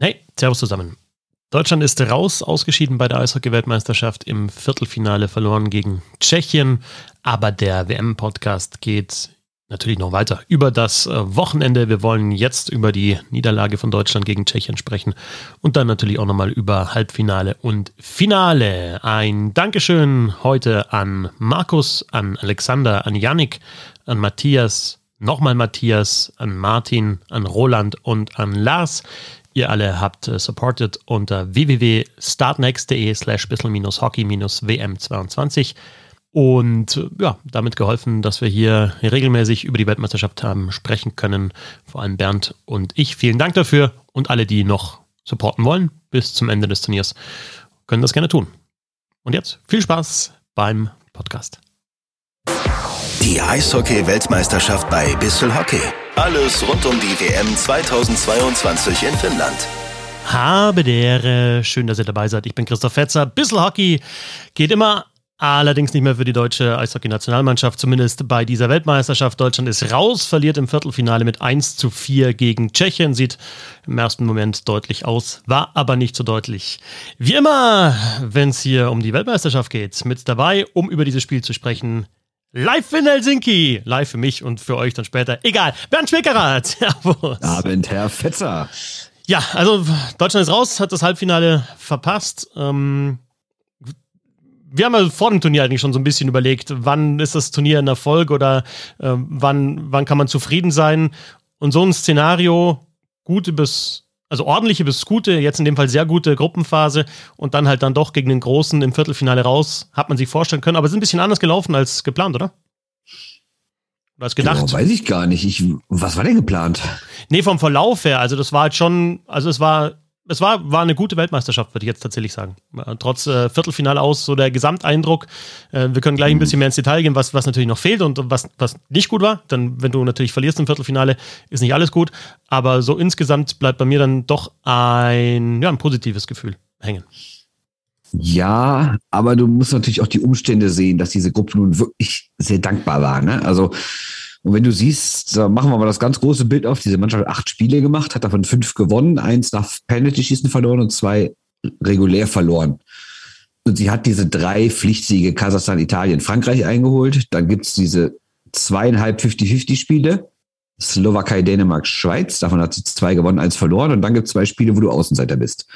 Hey, Servus zusammen. Deutschland ist raus, ausgeschieden bei der Eishockey-Weltmeisterschaft im Viertelfinale verloren gegen Tschechien. Aber der WM-Podcast geht natürlich noch weiter über das äh, Wochenende. Wir wollen jetzt über die Niederlage von Deutschland gegen Tschechien sprechen und dann natürlich auch nochmal über Halbfinale und Finale. Ein Dankeschön heute an Markus, an Alexander, an Yannick, an Matthias, nochmal Matthias, an Martin, an Roland und an Lars. Ihr alle habt äh, supported unter www.startnext.de slash bissl-hockey-wm22 und äh, ja, damit geholfen, dass wir hier regelmäßig über die Weltmeisterschaft haben sprechen können. Vor allem Bernd und ich. Vielen Dank dafür und alle, die noch supporten wollen bis zum Ende des Turniers, können das gerne tun. Und jetzt viel Spaß beim Podcast. Die Eishockey-Weltmeisterschaft bei Bissl Hockey. Alles rund um die WM 2022 in Finnland. Habe der, schön, dass ihr dabei seid. Ich bin Christoph Fetzer. Bissl Hockey geht immer Allerdings nicht mehr für die deutsche Eishockey-Nationalmannschaft, zumindest bei dieser Weltmeisterschaft. Deutschland ist raus, verliert im Viertelfinale mit 1 zu 4 gegen Tschechien. Sieht im ersten Moment deutlich aus, war aber nicht so deutlich. Wie immer, wenn es hier um die Weltmeisterschaft geht, mit dabei, um über dieses Spiel zu sprechen, Live in Helsinki. Live für mich und für euch dann später. Egal. Bernd Schwickerath. Servus. Abend, Herr Fetzer. Ja, also Deutschland ist raus, hat das Halbfinale verpasst. Ähm, wir haben ja vor dem Turnier eigentlich schon so ein bisschen überlegt, wann ist das Turnier ein Erfolg oder äh, wann, wann kann man zufrieden sein. Und so ein Szenario, gute bis also ordentliche bis gute, jetzt in dem Fall sehr gute Gruppenphase und dann halt dann doch gegen den Großen im Viertelfinale raus, hat man sich vorstellen können. Aber es ist ein bisschen anders gelaufen als geplant, oder? Oder als gedacht? Genau, weiß ich gar nicht. Ich, was war denn geplant? Nee, vom Verlauf her. Also das war halt schon, also es war es war, war eine gute Weltmeisterschaft, würde ich jetzt tatsächlich sagen. Äh, trotz äh, Viertelfinale aus, so der Gesamteindruck. Äh, wir können gleich ein mhm. bisschen mehr ins Detail gehen, was, was natürlich noch fehlt und was, was nicht gut war. Denn wenn du natürlich verlierst im Viertelfinale, ist nicht alles gut. Aber so insgesamt bleibt bei mir dann doch ein, ja, ein positives Gefühl hängen. Ja, aber du musst natürlich auch die Umstände sehen, dass diese Gruppe nun wirklich sehr dankbar war. Ne? Also und wenn du siehst, da machen wir mal das ganz große Bild auf, diese Mannschaft hat acht Spiele gemacht, hat davon fünf gewonnen, eins nach Penalty-Schießen verloren und zwei regulär verloren. Und sie hat diese drei Pflichtsiege Kasachstan, Italien, Frankreich eingeholt. Dann gibt's diese zweieinhalb 50-50-Spiele. Slowakei, Dänemark, Schweiz. Davon hat sie zwei gewonnen, eins verloren. Und dann gibt's zwei Spiele, wo du Außenseiter bist.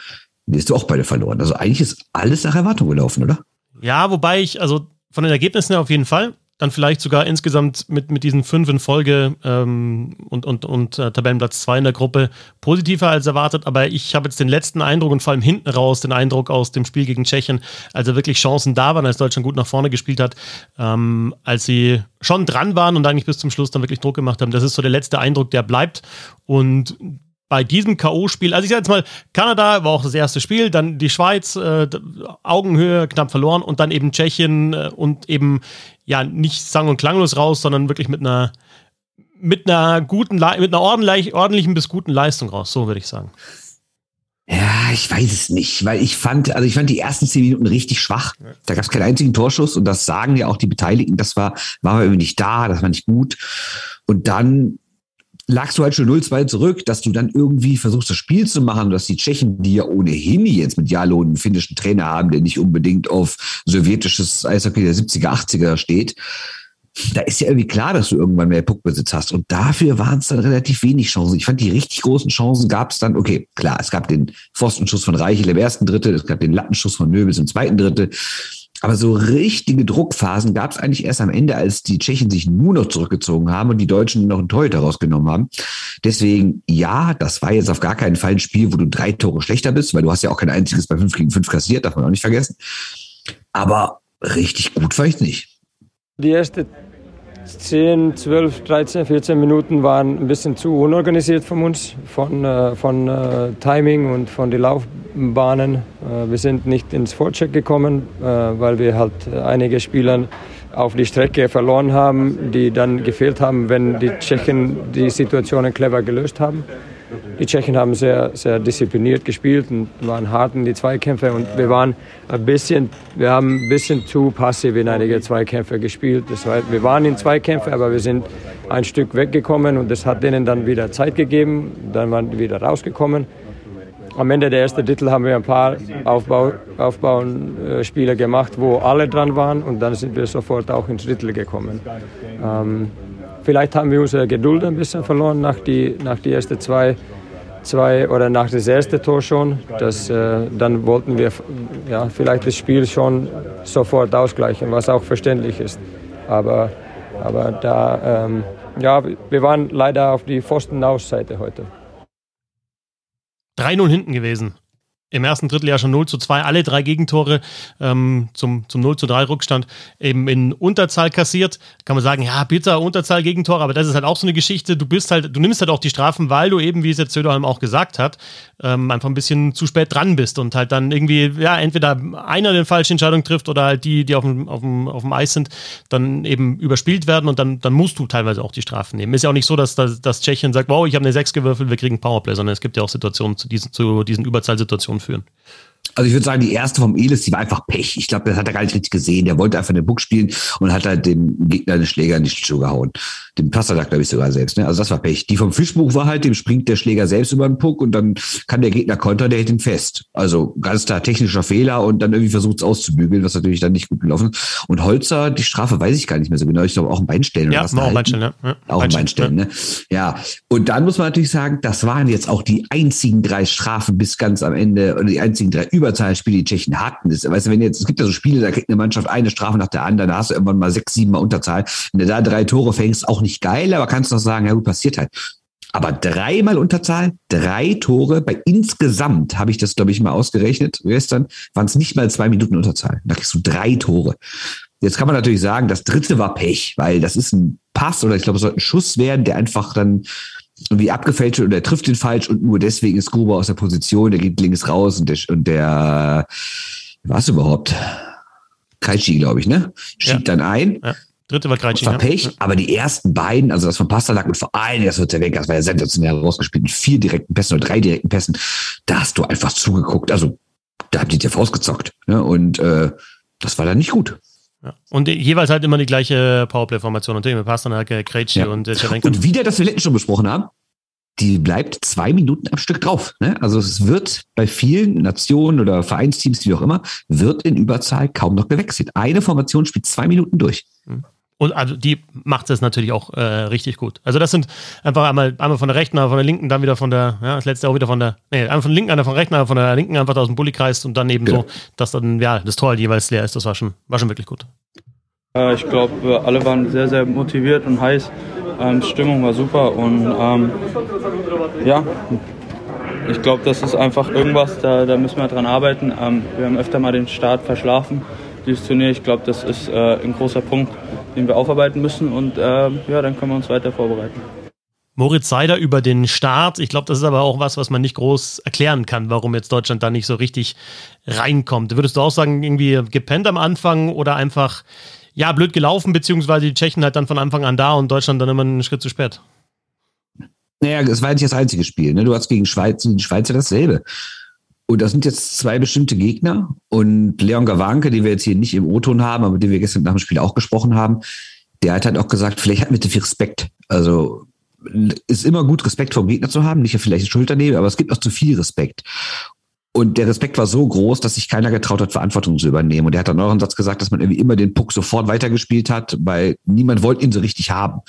Die hast du auch beide verloren. Also eigentlich ist alles nach Erwartung gelaufen, oder? Ja, wobei ich, also von den Ergebnissen her auf jeden Fall dann vielleicht sogar insgesamt mit, mit diesen fünf in Folge ähm, und, und, und äh, Tabellenplatz zwei in der Gruppe positiver als erwartet. Aber ich habe jetzt den letzten Eindruck und vor allem hinten raus den Eindruck aus dem Spiel gegen Tschechien, also wirklich Chancen da waren, als Deutschland gut nach vorne gespielt hat, ähm, als sie schon dran waren und eigentlich bis zum Schluss dann wirklich Druck gemacht haben. Das ist so der letzte Eindruck, der bleibt. Und bei diesem K.O.-Spiel, also ich sage jetzt mal, Kanada war auch das erste Spiel, dann die Schweiz, äh, Augenhöhe knapp verloren und dann eben Tschechien äh, und eben ja nicht sang- und klanglos raus, sondern wirklich mit einer mit einer guten, mit einer ordentlich, ordentlichen bis guten Leistung raus, so würde ich sagen. Ja, ich weiß es nicht, weil ich fand, also ich fand die ersten zehn Minuten richtig schwach. Da gab es keinen einzigen Torschuss und das sagen ja auch die Beteiligten. Das war, war irgendwie nicht da, das war nicht gut. Und dann lagst du halt schon 0-2 zurück, dass du dann irgendwie versuchst, das Spiel zu machen, dass die Tschechen, die ja ohnehin jetzt mit Jalo einen finnischen Trainer haben, der nicht unbedingt auf sowjetisches Eishockey der 70er, 80er steht, da ist ja irgendwie klar, dass du irgendwann mehr Puckbesitz hast. Und dafür waren es dann relativ wenig Chancen. Ich fand, die richtig großen Chancen gab es dann, okay, klar, es gab den Pfostenschuss von Reichel im ersten Drittel, es gab den Lattenschuss von Nöbels im zweiten Drittel. Aber so richtige Druckphasen gab es eigentlich erst am Ende, als die Tschechen sich nur noch zurückgezogen haben und die Deutschen noch einen Torhüter rausgenommen haben. Deswegen, ja, das war jetzt auf gar keinen Fall ein Spiel, wo du drei Tore schlechter bist, weil du hast ja auch kein einziges bei 5 gegen 5 kassiert, darf man auch nicht vergessen. Aber richtig gut war ich nicht. Die erste 10, 12, 13, 14 Minuten waren ein bisschen zu unorganisiert von uns, von, äh, von äh, Timing und von den Laufbahnen. Äh, wir sind nicht ins Vorcheck gekommen, äh, weil wir halt einige Spieler auf die Strecke verloren haben, die dann gefehlt haben, wenn die Tschechen die Situationen clever gelöst haben. Die Tschechen haben sehr, sehr diszipliniert gespielt und waren hart in die Zweikämpfe und wir waren ein bisschen, wir haben ein bisschen zu passiv in einige Zweikämpfe gespielt. Das war, wir waren in Zweikämpfe, aber wir sind ein Stück weggekommen und das hat denen dann wieder Zeit gegeben. Dann waren die wieder rausgekommen. am Ende der ersten Drittel haben wir ein paar Aufbau, Aufbauspiele gemacht, wo alle dran waren und dann sind wir sofort auch ins Drittel gekommen. Ähm, vielleicht haben wir unsere Geduld ein bisschen verloren nach die, nach die ersten zwei, zwei oder nach das erste Tor schon. Das, äh, dann wollten wir ja, vielleicht das Spiel schon sofort ausgleichen, was auch verständlich ist. Aber, aber da, ähm, ja, wir waren leider auf die Pfosten-Ausseite heute. 3-0 hinten gewesen im ersten Drittel ja schon 0 zu 2, alle drei Gegentore ähm, zum, zum 0 zu 3 Rückstand eben in Unterzahl kassiert. Kann man sagen, ja, bitter, Unterzahl, Gegentore, aber das ist halt auch so eine Geschichte. Du bist halt, du nimmst halt auch die Strafen, weil du eben, wie es jetzt Söderholm auch gesagt hat, ähm, einfach ein bisschen zu spät dran bist und halt dann irgendwie, ja, entweder einer den falsche Entscheidung trifft oder halt die, die auf dem, auf dem, auf dem Eis sind, dann eben überspielt werden und dann, dann musst du teilweise auch die Strafen nehmen. Ist ja auch nicht so, dass, dass, dass Tschechien sagt, wow, ich habe eine 6 gewürfelt, wir kriegen Powerplay, sondern es gibt ja auch Situationen zu diesen, zu diesen Überzahlsituationen führen. Also ich würde sagen, die erste vom Elis, die war einfach Pech. Ich glaube, das hat er gar nicht richtig gesehen. Der wollte einfach den Buck spielen und hat halt dem Gegner den Schläger in die Schuhe gehauen. Dem Passerdak, glaube ich, sogar selbst. Ne? Also das war Pech. Die vom Fischbuch war halt, dem springt der Schläger selbst über den Puck und dann kann der Gegner kontern, der hält ihn fest. Also ganz klar technischer Fehler und dann irgendwie versucht es auszubügeln, was natürlich dann nicht gut gelaufen ist. Und Holzer, die Strafe weiß ich gar nicht mehr so genau. Ich glaube auch ein Beinstellen. Ja, auch ein Beinstellen, ja. ja. Auch ein Beinstellen, ne? Ja. Und dann muss man natürlich sagen, das waren jetzt auch die einzigen drei Strafen bis ganz am Ende oder die einzigen drei Überzahlspiele, die Tschechen hatten. Das, weißt du, wenn jetzt, es gibt ja so Spiele, da kriegt eine Mannschaft eine Strafe nach der anderen, da hast du irgendwann mal sechs, sieben Mal Unterzahl. Wenn du da drei Tore fängst, auch nicht geil, aber kannst doch sagen, ja gut, passiert halt. Aber dreimal Unterzahl, drei Tore, bei insgesamt habe ich das, glaube ich, mal ausgerechnet, gestern waren es nicht mal zwei Minuten Unterzahl. Da kriegst du drei Tore. Jetzt kann man natürlich sagen, das dritte war Pech, weil das ist ein Pass oder ich glaube, es sollte ein Schuss werden, der einfach dann irgendwie abgefälscht wird oder er trifft den falsch und nur deswegen ist Gruber aus der Position, der geht links raus und der, und der was überhaupt? Kreitschi, glaube ich, ne? Schiebt ja. dann ein. Ja. Dritte war Kreitschi. Das war Pech, ja. aber die ersten beiden, also das von Pasternak und vor allem das wird der weg, das war ja sensationell rausgespielt mit vier direkten Pässen oder drei direkten Pässen, da hast du einfach zugeguckt. Also da habt ihr dir ausgezockt. Ne? Und äh, das war dann nicht gut. Ja. Und jeweils halt immer die gleiche Powerplay-Formation. Und mit Pasternak, Krejci ja. und äh, Und wieder, das wir letztens schon besprochen haben, die bleibt zwei Minuten am Stück drauf. Ne? Also es wird bei vielen Nationen oder Vereinsteams, wie auch immer, wird in Überzahl kaum noch gewechselt. Eine Formation spielt zwei Minuten durch. Hm. Und also die macht es natürlich auch äh, richtig gut. Also das sind einfach einmal, einmal von der rechten, einmal von der linken, dann wieder von der, ja, das letzte auch wieder von der, nee, einmal von der linken, einmal von der rechten, einmal von der linken einfach aus dem Bulli kreist und dann eben genau. so, dass dann, ja, das Tor halt jeweils leer ist. Das war schon, war schon wirklich gut. Äh, ich glaube, alle waren sehr, sehr motiviert und heiß. Ähm, Stimmung war super und ähm, ja, ich glaube, das ist einfach irgendwas, da, da müssen wir dran arbeiten. Ähm, wir haben öfter mal den Start verschlafen, dieses Turnier. Ich glaube, das ist äh, ein großer Punkt, den wir aufarbeiten müssen und äh, ja, dann können wir uns weiter vorbereiten. Moritz Seider über den Start. Ich glaube, das ist aber auch was, was man nicht groß erklären kann, warum jetzt Deutschland da nicht so richtig reinkommt. Würdest du auch sagen, irgendwie gepennt am Anfang oder einfach, ja, blöd gelaufen, beziehungsweise die Tschechen halt dann von Anfang an da und Deutschland dann immer einen Schritt zu spät? Naja, es war nicht das einzige Spiel. Ne? Du hast gegen Schweiz, die Schweizer dasselbe. Und das sind jetzt zwei bestimmte Gegner. Und Leon Gawanke, den wir jetzt hier nicht im O-Ton haben, aber den wir gestern nach dem Spiel auch gesprochen haben, der hat halt auch gesagt, vielleicht hat mit viel Respekt. Also ist immer gut, Respekt vor dem Gegner zu haben, nicht vielleicht Schulter nehmen, aber es gibt auch zu viel Respekt. Und der Respekt war so groß, dass sich keiner getraut hat, Verantwortung zu übernehmen. Und er hat dann auch einen Satz gesagt, dass man irgendwie immer den Puck sofort weitergespielt hat, weil niemand wollte ihn so richtig haben.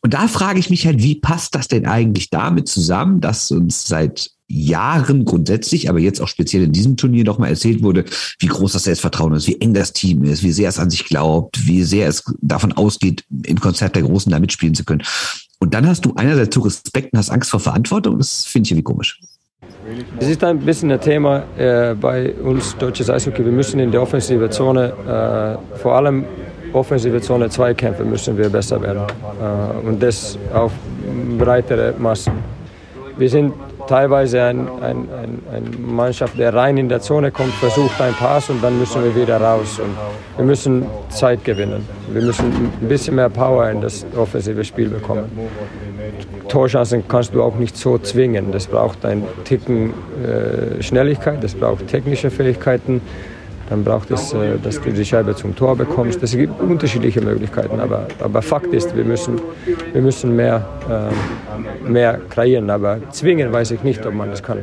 Und da frage ich mich halt, wie passt das denn eigentlich damit zusammen, dass uns seit Jahren grundsätzlich, aber jetzt auch speziell in diesem Turnier nochmal erzählt wurde, wie groß das Selbstvertrauen ist, wie eng das Team ist, wie sehr es an sich glaubt, wie sehr es davon ausgeht, im Konzert der Großen da mitspielen zu können. Und dann hast du einerseits zu Respekt und hast Angst vor Verantwortung. Das finde ich irgendwie komisch. Es ist ein bisschen ein Thema äh, bei uns deutsches Eishockey. Wir müssen in der offensiven Zone, äh, vor allem offensive Zone Zweikämpfe, müssen wir besser werden. Äh, und das auf breitere Massen. Wir sind teilweise ein, ein, ein, eine Mannschaft, der rein in der Zone kommt, versucht einen Pass und dann müssen wir wieder raus. Und wir müssen Zeit gewinnen. Wir müssen ein bisschen mehr Power in das offensive Spiel bekommen. Torchancen kannst du auch nicht so zwingen. Das braucht ein Ticken äh, Schnelligkeit, das braucht technische Fähigkeiten. Dann braucht es, äh, dass du die Scheibe zum Tor bekommst. Es gibt unterschiedliche Möglichkeiten, aber, aber Fakt ist, wir müssen, wir müssen mehr, äh, mehr kreieren. Aber zwingen weiß ich nicht, ob man das kann.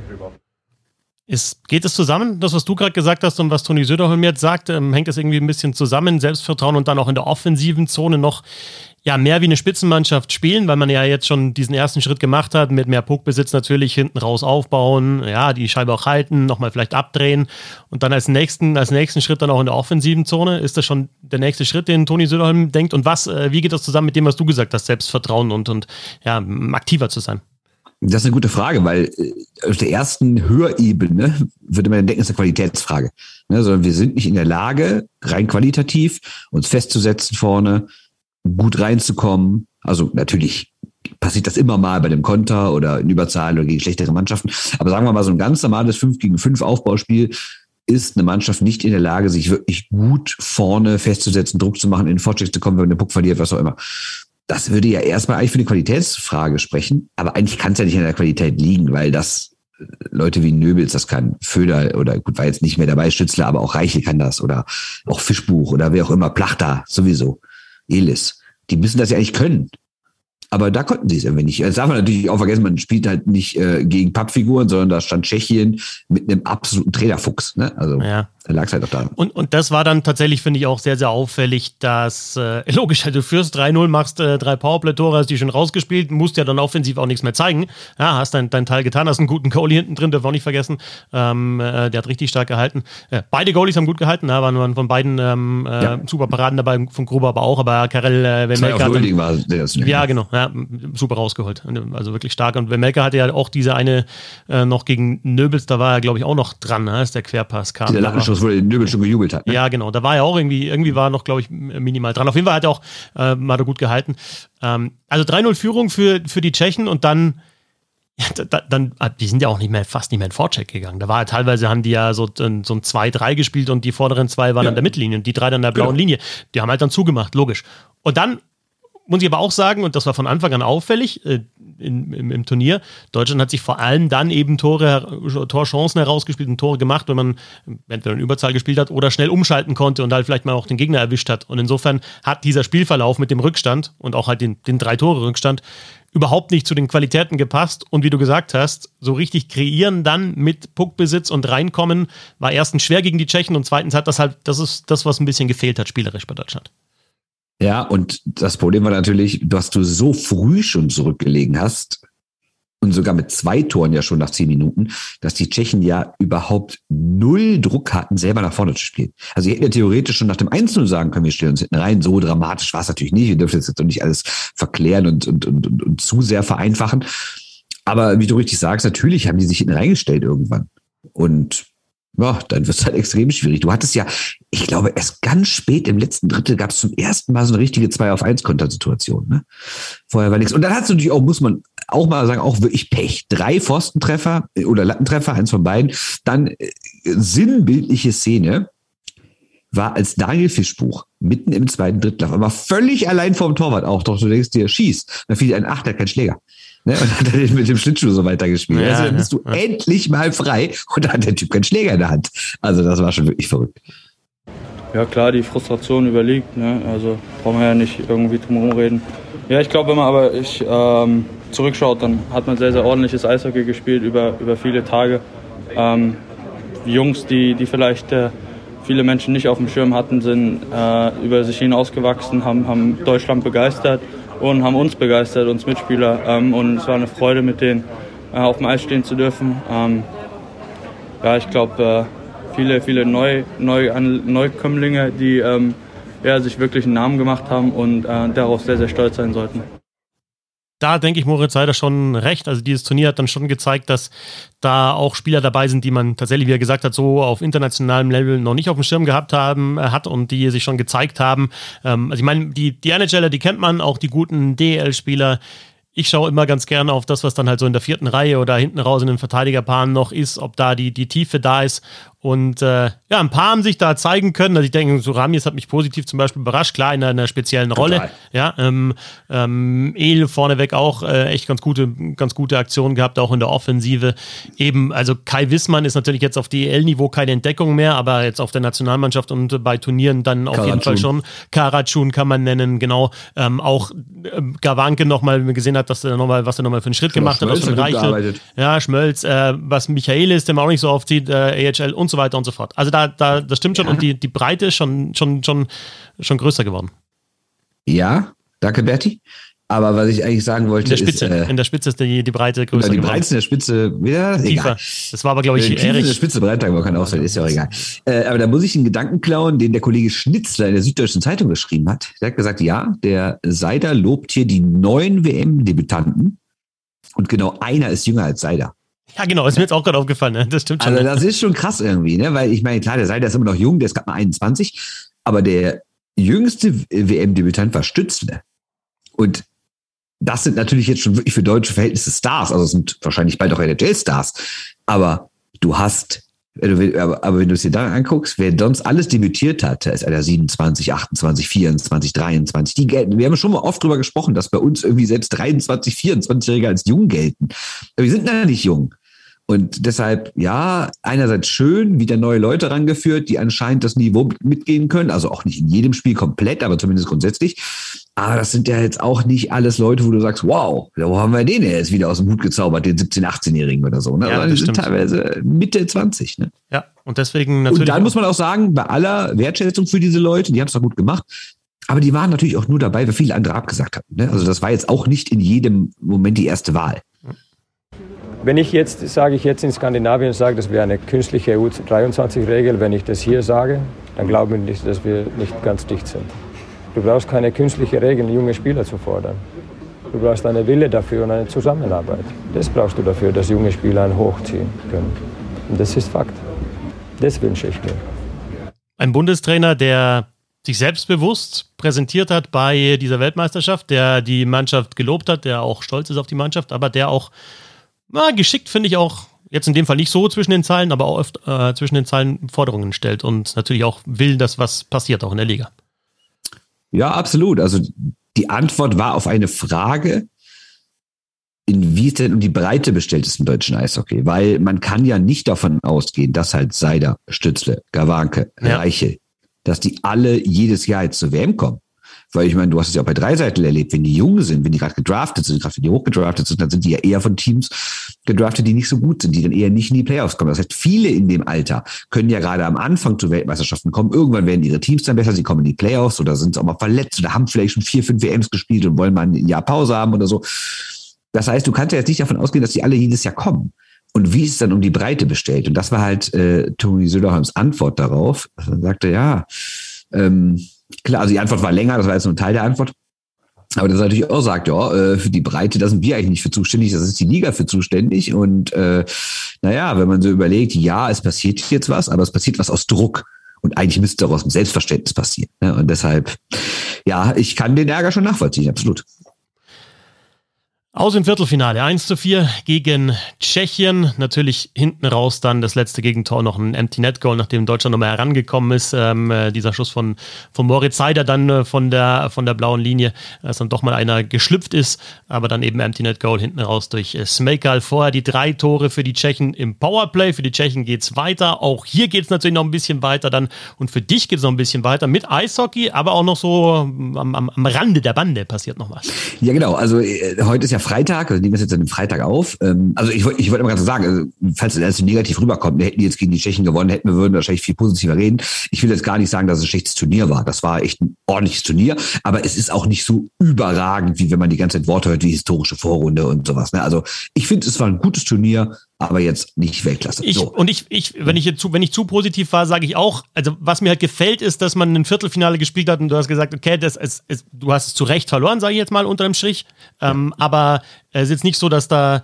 Ist, geht es zusammen, das, was du gerade gesagt hast und was Toni Söderholm jetzt sagt, ähm, hängt das irgendwie ein bisschen zusammen, Selbstvertrauen und dann auch in der offensiven Zone noch ja, mehr wie eine Spitzenmannschaft spielen, weil man ja jetzt schon diesen ersten Schritt gemacht hat, mit mehr Puckbesitz natürlich hinten raus aufbauen, ja, die Scheibe auch halten, nochmal vielleicht abdrehen und dann als nächsten, als nächsten Schritt dann auch in der offensiven Zone. Ist das schon der nächste Schritt, den Toni Söderholm denkt? Und was, äh, wie geht das zusammen mit dem, was du gesagt hast, Selbstvertrauen und, und ja, aktiver zu sein? Das ist eine gute Frage, weil äh, auf der ersten Hörebene würde man denken, ist eine Qualitätsfrage. Ne, sondern wir sind nicht in der Lage, rein qualitativ uns festzusetzen vorne, gut reinzukommen. Also natürlich passiert das immer mal bei dem Konter oder in Überzahl oder gegen schlechtere Mannschaften. Aber sagen wir mal, so ein ganz normales 5 gegen 5 Aufbauspiel ist eine Mannschaft nicht in der Lage, sich wirklich gut vorne festzusetzen, Druck zu machen, in den Fortschritt zu kommen, wenn der Puck verliert, was auch immer das würde ja erstmal eigentlich für eine Qualitätsfrage sprechen, aber eigentlich kann es ja nicht an der Qualität liegen, weil das äh, Leute wie Nöbels, das kann Föder oder gut, war jetzt nicht mehr dabei, Schützler, aber auch Reichel kann das oder auch Fischbuch oder wer auch immer, Plachter sowieso, Elis. Die müssen das ja eigentlich können. Aber da konnten sie es irgendwie nicht. Jetzt darf man natürlich auch vergessen, man spielt halt nicht äh, gegen Pappfiguren, sondern da stand Tschechien mit einem absoluten Trainerfuchs. Ne? Also ja. Da lag es halt auch da. Und, und das war dann tatsächlich, finde ich, auch sehr, sehr auffällig, dass, äh, logisch, also du führst 3-0, machst äh, drei Powerplay-Tore, hast die schon rausgespielt, musst ja dann offensiv auch nichts mehr zeigen. Ja, hast dein, dein Teil getan, hast einen guten Goalie hinten drin, darf auch nicht vergessen. Ähm, äh, der hat richtig stark gehalten. Äh, beide Goalies haben gut gehalten, ja, waren, waren von beiden ähm, äh, ja. super Paraden dabei, von Gruber aber auch, aber Karel äh, Wemelka. War das ja, genau. Ja, super rausgeholt. Also wirklich stark. Und Wemelka hatte ja auch diese eine äh, noch gegen Nöbels, da war er, glaube ich, auch noch dran, ne, als der Querpass kam. Der Lachenschuss, wo der Nöbel schon gejubelt hat. Ne? Ja, genau. Da war er auch irgendwie, irgendwie war er noch, glaube ich, minimal dran. Auf jeden Fall hat er auch, äh, er gut gehalten. Ähm, also 3-0 Führung für, für die Tschechen und dann ja, da, dann, ah, die sind ja auch nicht mehr, fast nicht mehr in Vorcheck gegangen. Da war ja teilweise, haben die ja so, so ein 2-3 gespielt und die vorderen zwei waren ja. an der Mittellinie und die drei dann an der blauen genau. Linie. Die haben halt dann zugemacht, logisch. Und dann muss ich aber auch sagen, und das war von Anfang an auffällig äh, in, im, im, Turnier, Deutschland hat sich vor allem dann eben Tore, Torchancen herausgespielt und Tore gemacht, wenn man entweder in Überzahl gespielt hat oder schnell umschalten konnte und halt vielleicht mal auch den Gegner erwischt hat. Und insofern hat dieser Spielverlauf mit dem Rückstand und auch halt den, den drei Tore Rückstand überhaupt nicht zu den Qualitäten gepasst. Und wie du gesagt hast, so richtig kreieren dann mit Puckbesitz und reinkommen war erstens schwer gegen die Tschechen und zweitens hat das halt, das ist das, was ein bisschen gefehlt hat, spielerisch bei Deutschland. Ja, und das Problem war natürlich, dass du so früh schon zurückgelegen hast und sogar mit zwei Toren ja schon nach zehn Minuten, dass die Tschechen ja überhaupt null Druck hatten, selber nach vorne zu spielen. Also sie hätten ja theoretisch schon nach dem 1 sagen können, wir stellen uns hinten rein. So dramatisch war es natürlich nicht. Wir dürfen jetzt doch nicht alles verklären und, und, und, und, und zu sehr vereinfachen. Aber wie du richtig sagst, natürlich haben die sich hinten reingestellt irgendwann. Und ja, dann wird es halt extrem schwierig. Du hattest ja, ich glaube, erst ganz spät im letzten Drittel gab es zum ersten Mal so eine richtige 2 auf 1 Kontersituation. Ne? Vorher war nichts. Und dann hast du natürlich auch, muss man auch mal sagen, auch wirklich Pech. Drei Pfostentreffer äh, oder Lattentreffer, eins von beiden. Dann äh, sinnbildliche Szene war als Daniel Fischbuch mitten im zweiten Drittel, aber völlig allein vorm Torwart auch. Doch du denkst dir, schießt. Dann fiel ein Achter, kein Schläger. Ne? Und hat er mit dem Schlittschuh so weitergespielt. Ja, also dann bist du ja. endlich mal frei und dann hat der Typ keinen Schläger in der Hand. Also das war schon wirklich verrückt. Ja klar, die Frustration überliegt. Ne? Also brauchen wir ja nicht irgendwie drum reden. Ja, ich glaube, wenn man aber ich, ähm, zurückschaut, dann hat man sehr, sehr ordentliches Eishockey gespielt über, über viele Tage. Ähm, Jungs, die, die vielleicht äh, viele Menschen nicht auf dem Schirm hatten, sind äh, über sich hinausgewachsen, haben, haben Deutschland begeistert und haben uns begeistert, uns Mitspieler. Ähm, und es war eine Freude, mit denen äh, auf dem Eis stehen zu dürfen. Ähm, ja, ich glaube, äh, viele, viele Neu, Neu, Neukömmlinge, die ähm, ja, sich wirklich einen Namen gemacht haben und äh, darauf sehr, sehr stolz sein sollten da denke ich, Moritz Seider schon recht. Also dieses Turnier hat dann schon gezeigt, dass da auch Spieler dabei sind, die man tatsächlich, wie er gesagt hat, so auf internationalem Level noch nicht auf dem Schirm gehabt haben, äh, hat und die sich schon gezeigt haben. Ähm, also ich meine, die, die NHLer, die kennt man, auch die guten DL-Spieler. Ich schaue immer ganz gerne auf das, was dann halt so in der vierten Reihe oder hinten raus in den Verteidigerpaaren noch ist, ob da die, die Tiefe da ist. Und äh, ja, ein paar haben sich da zeigen können. Also ich denke, so Ramis hat mich positiv zum Beispiel überrascht, klar in einer, speziellen Rolle. Total. Ja, ähm, ähm, El vorneweg auch äh, echt ganz gute, ganz gute Aktionen gehabt, auch in der Offensive. Eben, also Kai Wissmann ist natürlich jetzt auf DL-Niveau keine Entdeckung mehr, aber jetzt auf der Nationalmannschaft und bei Turnieren dann auf Karatschun. jeden Fall schon. Karatschun kann man nennen, genau. Ähm, auch äh, Gawanke nochmal gesehen hat, dass er nochmal, was er nochmal für einen Schritt gemacht Schmölz hat, aus dem Reichel. Ja, Schmölz, äh, was Michael ist, der man auch nicht so oft sieht, äh, AHL und so weiter und so fort. Also da, da das stimmt schon ja. und die, die Breite ist schon, schon, schon, schon größer geworden. Ja, danke, Berti. Aber was ich eigentlich sagen wollte, in der Spitze, ist, äh, in der Spitze ist die, die Breite größer. Die Breite in der Spitze wieder tiefer. Das war aber glaube ich die Erich. In der Spitze Breite aber kann auch sein, ist ja auch egal. Äh, aber da muss ich einen Gedanken klauen, den der Kollege Schnitzler in der Süddeutschen Zeitung geschrieben hat. Der hat gesagt, ja, der Seider lobt hier die neuen WM-Debütanten und genau einer ist jünger als Seider. Ja, genau, ist mir jetzt auch gerade aufgefallen, ne? das stimmt schon. Also das ist schon krass irgendwie, ne? weil ich meine, klar, der Seider ist immer noch jung, der ist gerade mal 21, aber der jüngste WM-Debütant war Stützle. Und das sind natürlich jetzt schon wirklich für deutsche Verhältnisse Stars, also sind wahrscheinlich bald auch NHL-Stars. Aber du hast, aber, aber wenn du es dir dann anguckst, wer sonst alles debütiert hat, ist einer 27, 28, 24, 23, die gelten. Wir haben schon mal oft drüber gesprochen, dass bei uns irgendwie selbst 23, 24-Jährige als jung gelten. Aber wir sind da nicht jung. Und deshalb, ja, einerseits schön, wieder neue Leute rangeführt, die anscheinend das Niveau mitgehen können. Also auch nicht in jedem Spiel komplett, aber zumindest grundsätzlich. Aber das sind ja jetzt auch nicht alles Leute, wo du sagst, wow, wo haben wir den jetzt wieder aus dem Hut gezaubert, den 17-, 18-Jährigen oder so. Ne? Ja, die sind teilweise Mitte 20. Ne? Ja, und deswegen natürlich. Und dann muss man auch sagen, bei aller Wertschätzung für diese Leute, die haben es doch gut gemacht. Aber die waren natürlich auch nur dabei, weil viele andere abgesagt hatten. Ne? Also das war jetzt auch nicht in jedem Moment die erste Wahl. Wenn ich jetzt, sage ich jetzt in Skandinavien, sage, das wäre eine künstliche EU-23-Regel, wenn ich das hier sage, dann glauben wir nicht, dass wir nicht ganz dicht sind. Du brauchst keine künstliche Regel, junge Spieler zu fordern. Du brauchst eine Wille dafür und eine Zusammenarbeit. Das brauchst du dafür, dass junge Spieler einen hochziehen können. Und das ist Fakt. Das wünsche ich mir. Ein Bundestrainer, der sich selbstbewusst präsentiert hat bei dieser Weltmeisterschaft, der die Mannschaft gelobt hat, der auch stolz ist auf die Mannschaft, aber der auch na, geschickt finde ich auch, jetzt in dem Fall nicht so zwischen den Zeilen, aber auch oft äh, zwischen den Zeilen Forderungen stellt und natürlich auch will, dass was passiert, auch in der Liga. Ja, absolut. Also die Antwort war auf eine Frage, in wie es denn um die Breite bestellt ist im deutschen Eishockey. Weil man kann ja nicht davon ausgehen, dass halt Seider, Stützle, Gawanke, ja. Reiche, dass die alle jedes Jahr jetzt zur WM kommen. Weil ich meine, du hast es ja auch bei drei Seiten erlebt, wenn die jung sind, wenn die gerade gedraftet sind, gerade wenn die hochgedraftet sind, dann sind die ja eher von Teams gedraftet, die nicht so gut sind, die dann eher nicht in die Playoffs kommen. Das heißt, viele in dem Alter können ja gerade am Anfang zu Weltmeisterschaften kommen. Irgendwann werden ihre Teams dann besser, sie kommen in die Playoffs oder sind auch mal verletzt oder haben vielleicht schon vier, fünf WMs gespielt und wollen mal ein Jahr Pause haben oder so. Das heißt, du kannst ja jetzt nicht davon ausgehen, dass die alle jedes Jahr kommen. Und wie ist es dann um die Breite bestellt? Und das war halt äh, Toni Söderholms Antwort darauf. Er sagte, ja, ähm, Klar, also die Antwort war länger, das war jetzt nur ein Teil der Antwort. Aber das natürlich auch sagt, ja, äh, für die Breite, da sind wir eigentlich nicht für zuständig, das ist die Liga für zuständig. Und äh, naja, wenn man so überlegt, ja, es passiert jetzt was, aber es passiert was aus Druck. Und eigentlich müsste daraus ein Selbstverständnis passieren. Ne? Und deshalb, ja, ich kann den Ärger schon nachvollziehen, absolut. Aus im Viertelfinale 1 zu 4 gegen Tschechien. Natürlich hinten raus dann das letzte Gegentor, noch ein Empty Net Goal, nachdem Deutschland nochmal herangekommen ist. Ähm, äh, dieser Schuss von, von Moritz Seider dann äh, von, der, von der blauen Linie, dass dann doch mal einer geschlüpft ist. Aber dann eben Empty Net Goal hinten raus durch äh, Smekal. Vorher die drei Tore für die Tschechen im Powerplay. Für die Tschechen geht's weiter. Auch hier geht's natürlich noch ein bisschen weiter dann. Und für dich geht's noch ein bisschen weiter mit Eishockey, aber auch noch so am, am, am Rande der Bande passiert noch was. Ja, genau. Also äh, heute ist ja Freitag, also nehmen wir es jetzt an dem Freitag auf. Ähm, also ich, ich wollte immer so sagen, also, falls das so negativ rüberkommt, wir hätten die jetzt gegen die Tschechen gewonnen, hätten wir würden wahrscheinlich viel positiver reden. Ich will jetzt gar nicht sagen, dass es ein schlechtes Turnier war. Das war echt ein ordentliches Turnier, aber es ist auch nicht so überragend, wie wenn man die ganze Zeit Worte hört, wie historische Vorrunde und sowas. Ne? Also ich finde, es war ein gutes Turnier, aber jetzt nicht Weltklasse. Ich, so. Und ich, ich, wenn ich zu, wenn ich zu positiv war, sage ich auch, also was mir halt gefällt, ist, dass man ein Viertelfinale gespielt hat und du hast gesagt, okay, das ist, ist du hast es zu Recht verloren, sage ich jetzt mal unter dem Strich. Ähm, aber es ist jetzt nicht so, dass da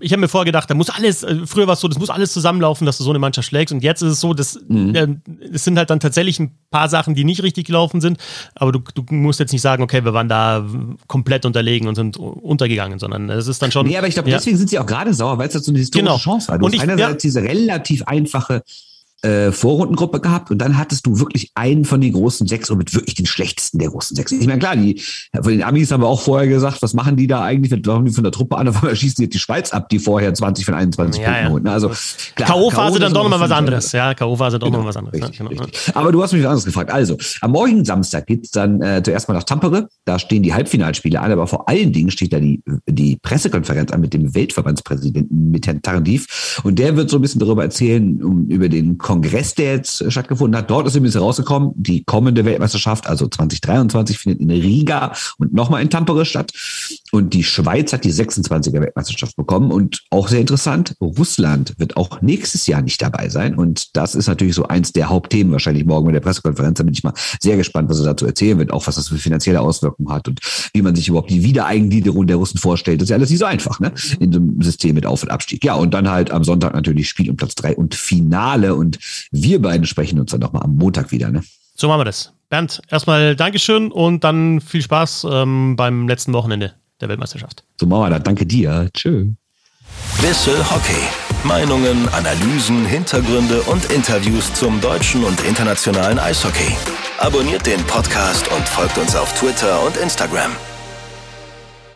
ich habe mir vorher gedacht, da muss alles, äh, früher war es so, das muss alles zusammenlaufen, dass du so eine Mannschaft schlägst. Und jetzt ist es so, dass mhm. äh, es sind halt dann tatsächlich ein paar Sachen, die nicht richtig gelaufen sind. Aber du, du musst jetzt nicht sagen, okay, wir waren da komplett unterlegen und sind untergegangen, sondern es ist dann schon. Nee, aber ich glaube, ja. deswegen sind sie auch gerade sauer, weil es dazu eine historische genau. Chance war. Du und ich, einerseits ja. diese relativ einfache äh, Vorrundengruppe gehabt und dann hattest du wirklich einen von den großen sechs und mit wirklich den schlechtesten der großen sechs. Ich meine, klar, die von den Amis haben wir auch vorher gesagt, was machen die da eigentlich? Was machen die von der Truppe an? Auf einmal schießen jetzt die Schweiz ab, die vorher 20 von 21 ja, Punkten ja. holen. Also K.O.-Phase dann doch nochmal was anderes. Ja, K.O.-Phase doch genau, nochmal was anderes. Richtig, genau. richtig. Aber du hast mich was anderes gefragt. Also, am morgigen Samstag geht's dann äh, zuerst mal nach Tampere. Da stehen die Halbfinalspiele an, aber vor allen Dingen steht da die, die Pressekonferenz an mit dem Weltverbandspräsidenten, mit Herrn Tarendif. Und der wird so ein bisschen darüber erzählen, um, über den Kongress, der jetzt stattgefunden hat. Dort ist übrigens herausgekommen, die kommende Weltmeisterschaft, also 2023, findet in Riga und nochmal in Tampere statt. Und die Schweiz hat die 26er Weltmeisterschaft bekommen. Und auch sehr interessant, Russland wird auch nächstes Jahr nicht dabei sein. Und das ist natürlich so eins der Hauptthemen wahrscheinlich morgen bei der Pressekonferenz. Da bin ich mal sehr gespannt, was er dazu erzählen wird, auch was das für finanzielle Auswirkungen hat und wie man sich überhaupt die Wiedereingliederung der Russen vorstellt. Das ist ja alles nicht so einfach, ne? In so einem System mit Auf- und Abstieg. Ja, und dann halt am Sonntag natürlich Spiel um Platz drei und Finale. Und wir beiden sprechen uns dann nochmal am Montag wieder, ne? So machen wir das. Bernd, erstmal Dankeschön und dann viel Spaß ähm, beim letzten Wochenende der Weltmeisterschaft. So machen wir das. Danke dir. Tschö. Bissel Hockey. Meinungen, Analysen, Hintergründe und Interviews zum deutschen und internationalen Eishockey. Abonniert den Podcast und folgt uns auf Twitter und Instagram.